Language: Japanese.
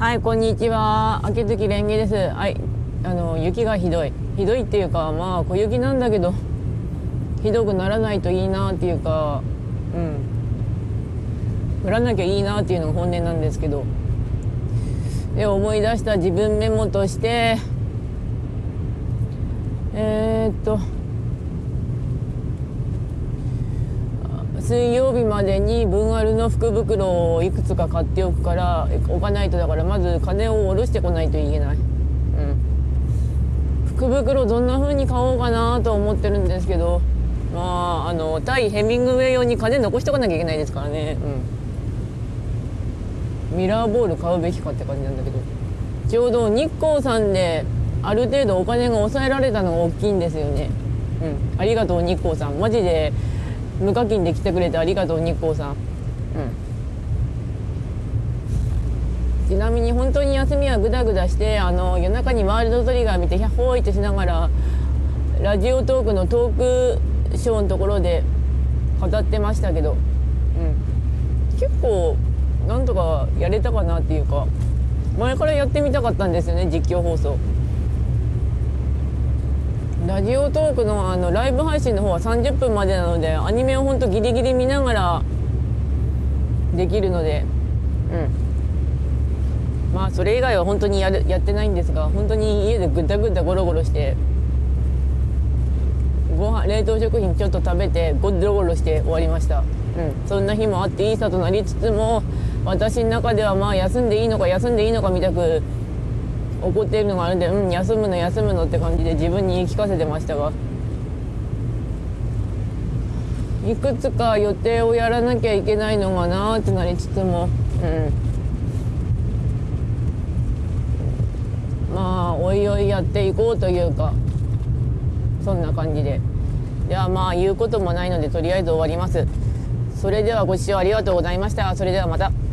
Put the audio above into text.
はい、こんにちは。秋月蓮華です。はい、あの雪がひどい。ひどいっていうか、まあ小雪なんだけど、ひどくならないといいなっていうか、うん。降らなきゃいいなっていうのが本音なんですけど。で、思い出した自分メモとして、えー、っと、水曜日までに分あるの福袋をいくつか買っておくから置かないとだからまず金を下ろしてこないといけない、うん、福袋どんな風に買おうかなと思ってるんですけどまああの対ヘミングウェイ用に金残しとかなきゃいけないですからね、うん、ミラーボール買うべきかって感じなんだけど。ちょうど日光さんである程度お金が抑えられたのが大きいんですよね、うん、ありがとう日光さん。マジで無課金で来てくれてありがとう日光さん、うん、ちなみに本当に休みはグダグダしてあの夜中にワールドトリガー見てヒャッホーイってしながらラジオトークのトークショーのところで語ってましたけど、うん、結構なんとかやれたかなっていうか前からやってみたかったんですよね実況放送。ラジオトークのあのライブ配信の方は30分までなのでアニメをほんとギリギリ見ながらできるので。うん。まあそれ以外は本当にやるやってないんですが本当に家でぐったぐったゴロゴロしてご飯冷凍食品ちょっと食べてゴロゴロして終わりました。うん。そんな日もあっていいさとなりつつも私の中ではまあ休んでいいのか休んでいいのかみたく怒っているのがあるんでうん休むの休むのって感じで自分に言い聞かせてましたが。いくつか予定をやらなきゃいけないのかなってなりつつも。うん。まあおいおいやっていこうというかそんな感じで。ではまあ言うこともないのでとりあえず終わります。それではご視聴ありがとうございました。それではまた。